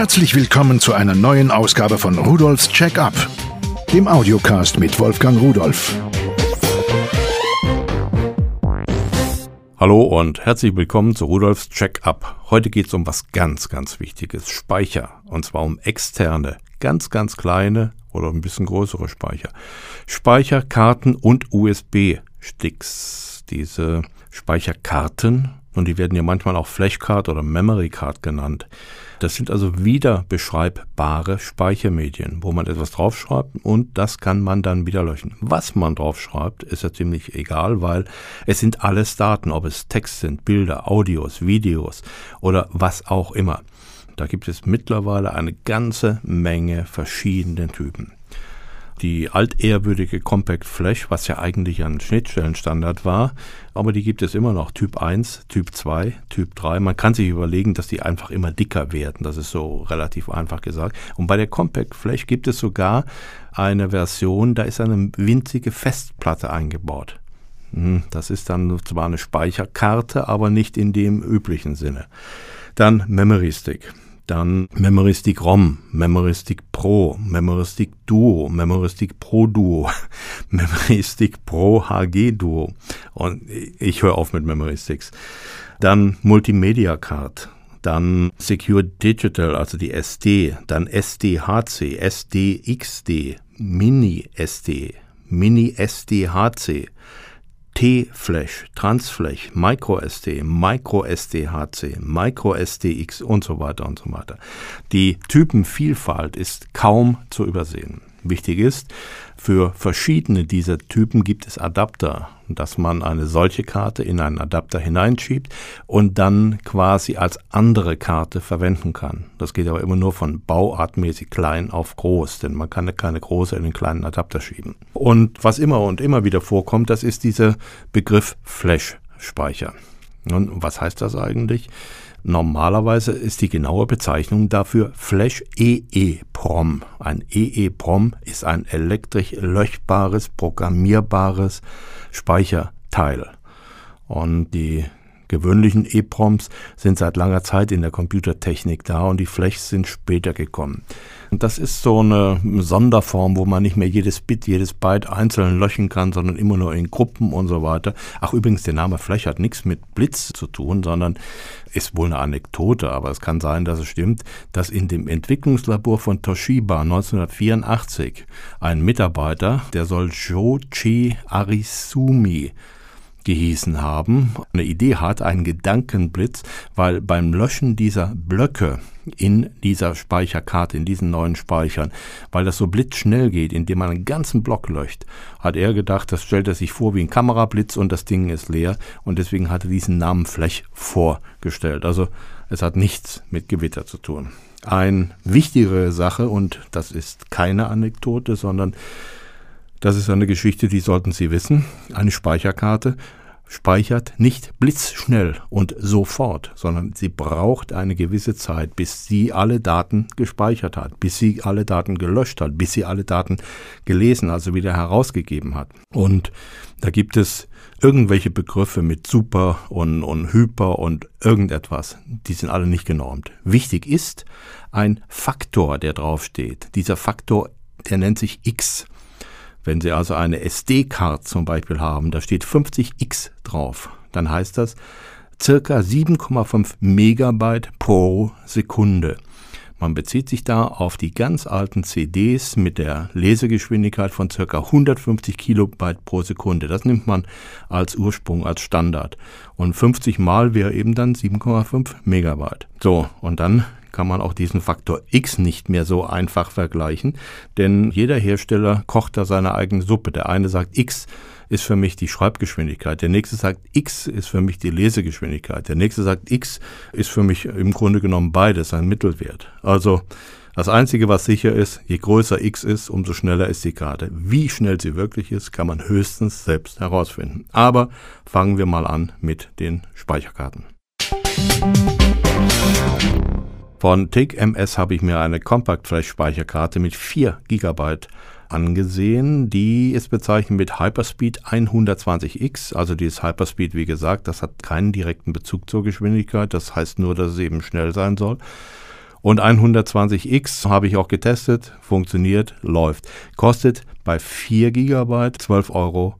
Herzlich willkommen zu einer neuen Ausgabe von Rudolfs Check-up, dem Audiocast mit Wolfgang Rudolf. Hallo und herzlich willkommen zu Rudolfs Check-up. Heute geht es um was ganz, ganz Wichtiges. Speicher. Und zwar um externe, ganz, ganz kleine oder ein bisschen größere Speicher. Speicherkarten und USB-Sticks. Diese Speicherkarten, und die werden ja manchmal auch Flashcard oder Memory Card genannt. Das sind also wieder beschreibbare Speichermedien, wo man etwas draufschreibt und das kann man dann wieder löschen. Was man draufschreibt, ist ja ziemlich egal, weil es sind alles Daten, ob es Text sind, Bilder, Audios, Videos oder was auch immer. Da gibt es mittlerweile eine ganze Menge verschiedene Typen die altehrwürdige Compact Flash, was ja eigentlich ein Schnittstellenstandard war, aber die gibt es immer noch. Typ 1, Typ 2, Typ 3. Man kann sich überlegen, dass die einfach immer dicker werden. Das ist so relativ einfach gesagt. Und bei der Compact Flash gibt es sogar eine Version, da ist eine winzige Festplatte eingebaut. Hm, das ist dann zwar eine Speicherkarte, aber nicht in dem üblichen Sinne. Dann Memory Stick dann Memory Stick ROM, Memory Stick Pro, Memory Stick Duo, Memory Stick Pro Duo, Memory Stick Pro HG Duo. Und ich höre auf mit Memory Sticks. Dann Multimedia Card, dann Secure Digital, also die SD, dann SDHC, SDXD, Mini SD, Mini SDHC, T-Flash, Transflash, MicroSD, MicroSDHC, MicroSDX und so weiter und so weiter. Die Typenvielfalt ist kaum zu übersehen. Wichtig ist, für verschiedene dieser Typen gibt es Adapter, dass man eine solche Karte in einen Adapter hineinschiebt und dann quasi als andere Karte verwenden kann. Das geht aber immer nur von bauartmäßig klein auf groß, denn man kann keine große in den kleinen Adapter schieben. Und was immer und immer wieder vorkommt, das ist dieser Begriff Flash-Speicher. Und was heißt das eigentlich? Normalerweise ist die genaue Bezeichnung dafür Flash EEPROM. Ein EEPROM ist ein elektrisch löschbares, programmierbares Speicherteil. Und die gewöhnlichen EEPROMs sind seit langer Zeit in der Computertechnik da und die Flashs sind später gekommen. Und das ist so eine Sonderform, wo man nicht mehr jedes Bit, jedes Byte einzeln löschen kann, sondern immer nur in Gruppen und so weiter. Ach übrigens, der Name Flash hat nichts mit Blitz zu tun, sondern ist wohl eine Anekdote, aber es kann sein, dass es stimmt, dass in dem Entwicklungslabor von Toshiba 1984 ein Mitarbeiter, der soll Jochi Arisumi gehießen haben, eine Idee hat, einen Gedankenblitz, weil beim Löschen dieser Blöcke in dieser Speicherkarte, in diesen neuen Speichern, weil das so blitzschnell geht, indem man einen ganzen Block löscht, hat er gedacht, das stellt er sich vor wie ein Kamerablitz und das Ding ist leer und deswegen hat er diesen Namen Fläch vorgestellt. Also es hat nichts mit Gewitter zu tun. Eine wichtigere Sache und das ist keine Anekdote, sondern das ist eine Geschichte, die sollten Sie wissen. Eine Speicherkarte speichert nicht blitzschnell und sofort, sondern sie braucht eine gewisse Zeit, bis sie alle Daten gespeichert hat, bis sie alle Daten gelöscht hat, bis sie alle Daten gelesen, also wieder herausgegeben hat. Und da gibt es irgendwelche Begriffe mit Super und, und Hyper und irgendetwas, die sind alle nicht genormt. Wichtig ist ein Faktor, der draufsteht. Dieser Faktor, der nennt sich X. Wenn Sie also eine SD-Card zum Beispiel haben, da steht 50x drauf, dann heißt das circa 7,5 Megabyte pro Sekunde. Man bezieht sich da auf die ganz alten CDs mit der Lesegeschwindigkeit von circa 150 Kilobyte pro Sekunde. Das nimmt man als Ursprung, als Standard. Und 50 mal wäre eben dann 7,5 Megabyte. So, und dann kann man auch diesen Faktor X nicht mehr so einfach vergleichen, denn jeder Hersteller kocht da seine eigene Suppe. Der eine sagt X ist für mich die Schreibgeschwindigkeit, der nächste sagt X ist für mich die Lesegeschwindigkeit, der nächste sagt X ist für mich im Grunde genommen beides ein Mittelwert. Also das Einzige, was sicher ist, je größer X ist, umso schneller ist die Karte. Wie schnell sie wirklich ist, kann man höchstens selbst herausfinden. Aber fangen wir mal an mit den Speicherkarten. Von TIG-MS habe ich mir eine Compact Flash Speicherkarte mit 4 GB angesehen. Die ist bezeichnet mit Hyperspeed 120X. Also dieses Hyperspeed, wie gesagt, das hat keinen direkten Bezug zur Geschwindigkeit. Das heißt nur, dass es eben schnell sein soll. Und 120X habe ich auch getestet, funktioniert, läuft. Kostet bei 4 GB 12,90 Euro.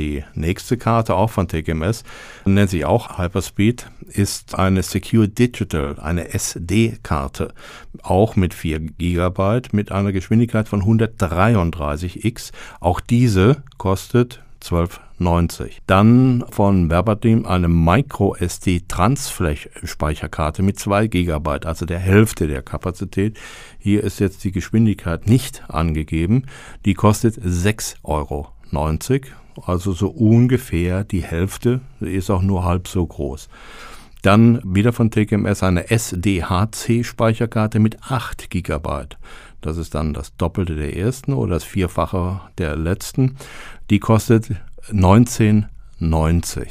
Die nächste Karte, auch von TKMS, nennt sich auch Hyperspeed, ist eine Secure Digital, eine SD-Karte, auch mit 4 GB, mit einer Geschwindigkeit von 133x. Auch diese kostet 12,90. Dann von Verbatim eine Micro SD Transflash Speicherkarte mit 2 GB, also der Hälfte der Kapazität. Hier ist jetzt die Geschwindigkeit nicht angegeben. Die kostet 6,90 Euro also so ungefähr die Hälfte, ist auch nur halb so groß. Dann wieder von TKMS eine SDHC-Speicherkarte mit 8 GB. Das ist dann das Doppelte der ersten oder das Vierfache der letzten. Die kostet 19,90.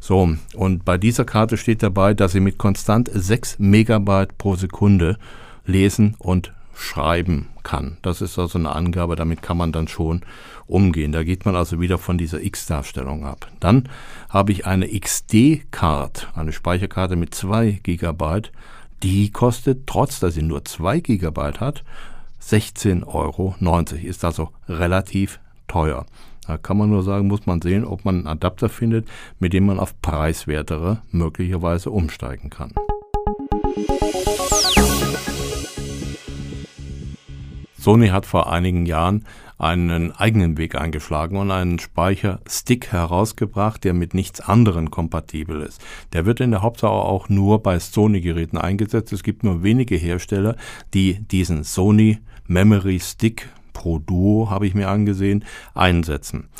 So, und bei dieser Karte steht dabei, dass sie mit konstant 6 Megabyte pro Sekunde lesen und schreiben kann. Das ist also eine Angabe, damit kann man dann schon umgehen. Da geht man also wieder von dieser X-Darstellung ab. Dann habe ich eine XD-Card, eine Speicherkarte mit 2 GB. Die kostet, trotz dass sie nur 2 GB hat, 16,90 Euro. Ist also relativ teuer. Da kann man nur sagen, muss man sehen, ob man einen Adapter findet, mit dem man auf preiswertere möglicherweise umsteigen kann. Sony hat vor einigen Jahren einen eigenen Weg eingeschlagen und einen Speicherstick herausgebracht, der mit nichts anderem kompatibel ist. Der wird in der Hauptsache auch nur bei Sony-Geräten eingesetzt. Es gibt nur wenige Hersteller, die diesen Sony Memory Stick Pro Duo, habe ich mir angesehen, einsetzen.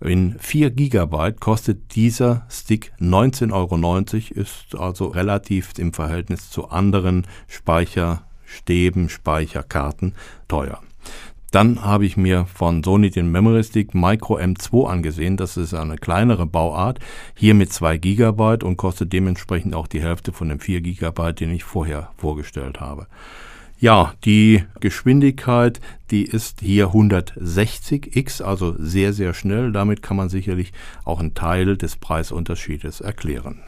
In 4 GB kostet dieser Stick 19,90 Euro, ist also relativ im Verhältnis zu anderen Speicher Stäben, Speicherkarten teuer. Dann habe ich mir von Sony den Memory Stick Micro M2 angesehen. Das ist eine kleinere Bauart, hier mit 2 GB und kostet dementsprechend auch die Hälfte von dem 4 GB, den ich vorher vorgestellt habe. Ja, die Geschwindigkeit, die ist hier 160x, also sehr, sehr schnell. Damit kann man sicherlich auch einen Teil des Preisunterschiedes erklären.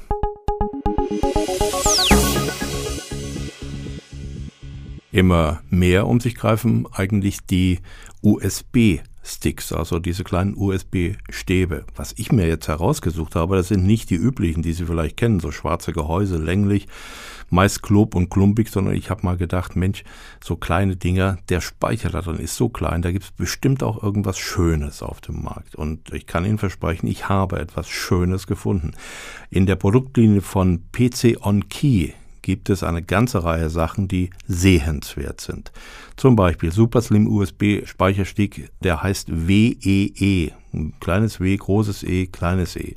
Immer mehr um sich greifen eigentlich die USB Sticks, also diese kleinen USB-Stäbe. Was ich mir jetzt herausgesucht habe, das sind nicht die üblichen, die Sie vielleicht kennen, so schwarze Gehäuse, länglich, meist klob und klumpig, sondern ich habe mal gedacht, Mensch, so kleine Dinger, der Speicher da drin ist so klein, da gibt es bestimmt auch irgendwas Schönes auf dem Markt. Und ich kann Ihnen versprechen, ich habe etwas Schönes gefunden. In der Produktlinie von PC On Key gibt es eine ganze Reihe Sachen, die sehenswert sind. Zum Beispiel Super Slim USB Speicherstick, der heißt WEE. E. Kleines W, großes E, kleines E.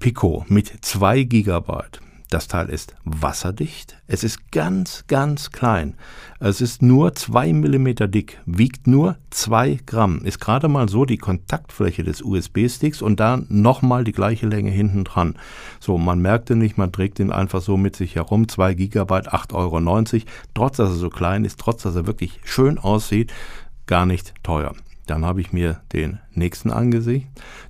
Pico mit 2 Gigabyte. Das Teil ist wasserdicht. Es ist ganz, ganz klein. Es ist nur 2 mm dick, wiegt nur 2 Gramm. Ist gerade mal so die Kontaktfläche des USB-Sticks und dann nochmal die gleiche Länge hinten dran. So, man merkte nicht, man trägt ihn einfach so mit sich herum. 2 GB, 8,90 Euro. Trotz, dass er so klein ist, trotz, dass er wirklich schön aussieht, gar nicht teuer. Dann habe ich mir den nächsten angesehen.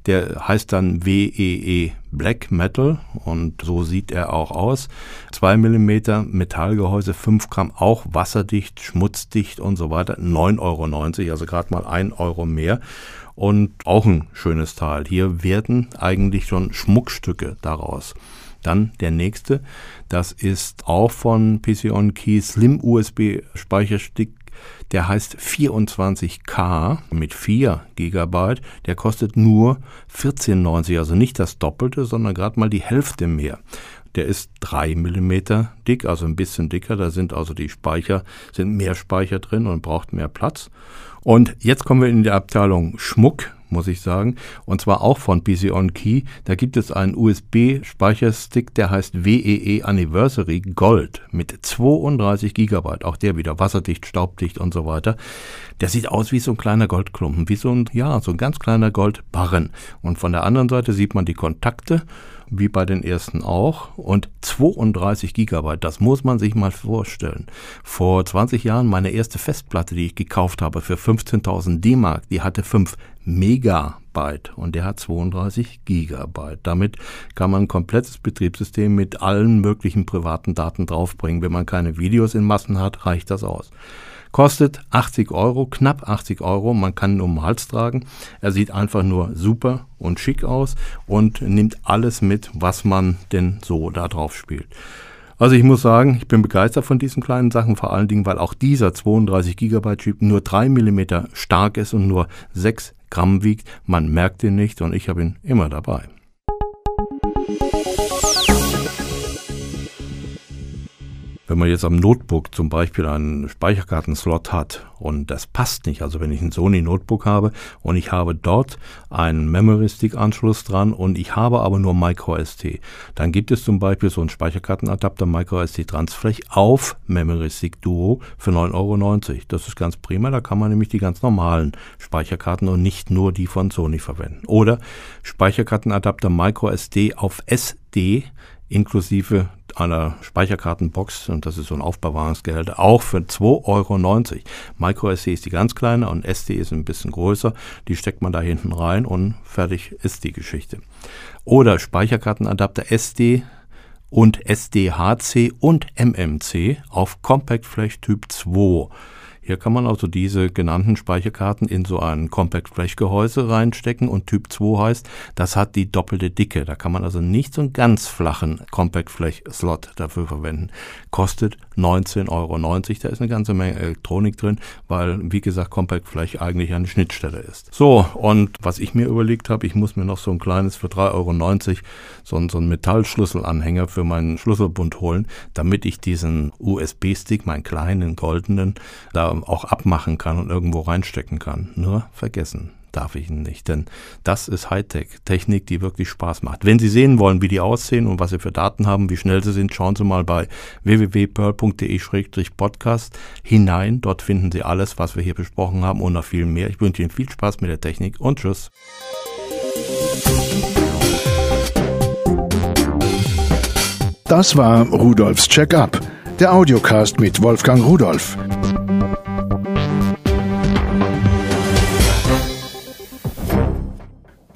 Der heißt dann WEE e Black Metal und so sieht er auch aus. 2 mm Metallgehäuse, 5 Gramm, auch wasserdicht, schmutzdicht und so weiter. 9,90 Euro, also gerade mal 1 Euro mehr. Und auch ein schönes Teil. Hier werden eigentlich schon Schmuckstücke daraus. Dann der nächste, das ist auch von PC On Key Slim USB Speicherstick der heißt 24K mit 4 GB. Der kostet nur 14,90, also nicht das Doppelte, sondern gerade mal die Hälfte mehr. Der ist 3 mm dick, also ein bisschen dicker. Da sind also die Speicher, sind mehr Speicher drin und braucht mehr Platz. Und jetzt kommen wir in die Abteilung Schmuck muss ich sagen. Und zwar auch von PC On Key. Da gibt es einen USB-Speicherstick, der heißt WEE e Anniversary Gold mit 32 GB. Auch der wieder wasserdicht, staubdicht und so weiter. Der sieht aus wie so ein kleiner Goldklumpen, wie so ein, ja, so ein ganz kleiner Goldbarren. Und von der anderen Seite sieht man die Kontakte wie bei den ersten auch. Und 32 Gigabyte, das muss man sich mal vorstellen. Vor 20 Jahren meine erste Festplatte, die ich gekauft habe für 15.000 D-Mark, die hatte 5 Megabyte. Byte und der hat 32 Gigabyte. Damit kann man ein komplettes Betriebssystem mit allen möglichen privaten Daten draufbringen. Wenn man keine Videos in Massen hat, reicht das aus. Kostet 80 Euro, knapp 80 Euro. Man kann ihn um den Hals tragen. Er sieht einfach nur super und schick aus und nimmt alles mit, was man denn so da drauf spielt. Also ich muss sagen, ich bin begeistert von diesen kleinen Sachen, vor allen Dingen, weil auch dieser 32 GB Chip nur 3 mm stark ist und nur 6 Gramm wiegt. Man merkt ihn nicht und ich habe ihn immer dabei. Wenn man jetzt am Notebook zum Beispiel einen Speicherkartenslot hat und das passt nicht, also wenn ich ein Sony Notebook habe und ich habe dort einen Memory Stick Anschluss dran und ich habe aber nur MicroSD, dann gibt es zum Beispiel so einen Speicherkartenadapter MicroSD Transfläch auf Memory Stick Duo für 9,90 Euro. Das ist ganz prima, da kann man nämlich die ganz normalen Speicherkarten und nicht nur die von Sony verwenden. Oder Speicherkartenadapter MicroSD auf SD inklusive einer Speicherkartenbox, und das ist so ein Aufbewahrungsgehälter, auch für 2,90 Euro. MicroSD ist die ganz kleine und SD ist ein bisschen größer. Die steckt man da hinten rein und fertig ist die Geschichte. Oder Speicherkartenadapter SD und SDHC und MMC auf Compact Flash Typ 2. Hier kann man also diese genannten Speicherkarten in so ein Compact Flash Gehäuse reinstecken und Typ 2 heißt, das hat die doppelte Dicke. Da kann man also nicht so einen ganz flachen Compact Flash Slot dafür verwenden. Kostet 19,90 Euro. Da ist eine ganze Menge Elektronik drin, weil, wie gesagt, Compact Flash eigentlich eine Schnittstelle ist. So, und was ich mir überlegt habe, ich muss mir noch so ein kleines für 3,90 Euro so, so einen Metallschlüsselanhänger für meinen Schlüsselbund holen, damit ich diesen USB-Stick, meinen kleinen goldenen, da auch abmachen kann und irgendwo reinstecken kann. Nur vergessen darf ich ihn nicht, denn das ist Hightech, Technik, die wirklich Spaß macht. Wenn Sie sehen wollen, wie die aussehen und was Sie für Daten haben, wie schnell sie sind, schauen Sie mal bei www.pearl.de-podcast hinein. Dort finden Sie alles, was wir hier besprochen haben und noch viel mehr. Ich wünsche Ihnen viel Spaß mit der Technik und tschüss. Das war Rudolfs Check-up, der Audiocast mit Wolfgang Rudolf.